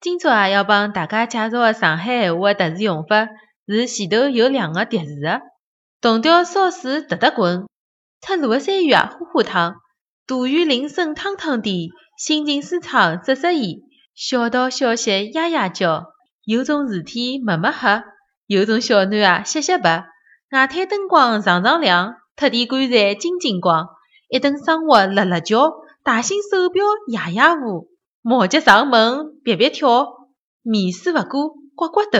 今朝啊，要帮大家介绍个上海闲话个特殊用法是前头有两个叠字个。铜雕烧水哒哒滚，出炉个山芋啊呼呼烫，大雨淋身汤汤滴，心情舒畅瑟瑟意，小道消息呀呀叫，有种事体么么黑，有种小囡啊歇歇白，外滩灯光常常亮，特地棺材金金光，一顿生活辣辣叫，大型手表呀呀舞。毛脚上门，别别跳，面试勿过刮刮头。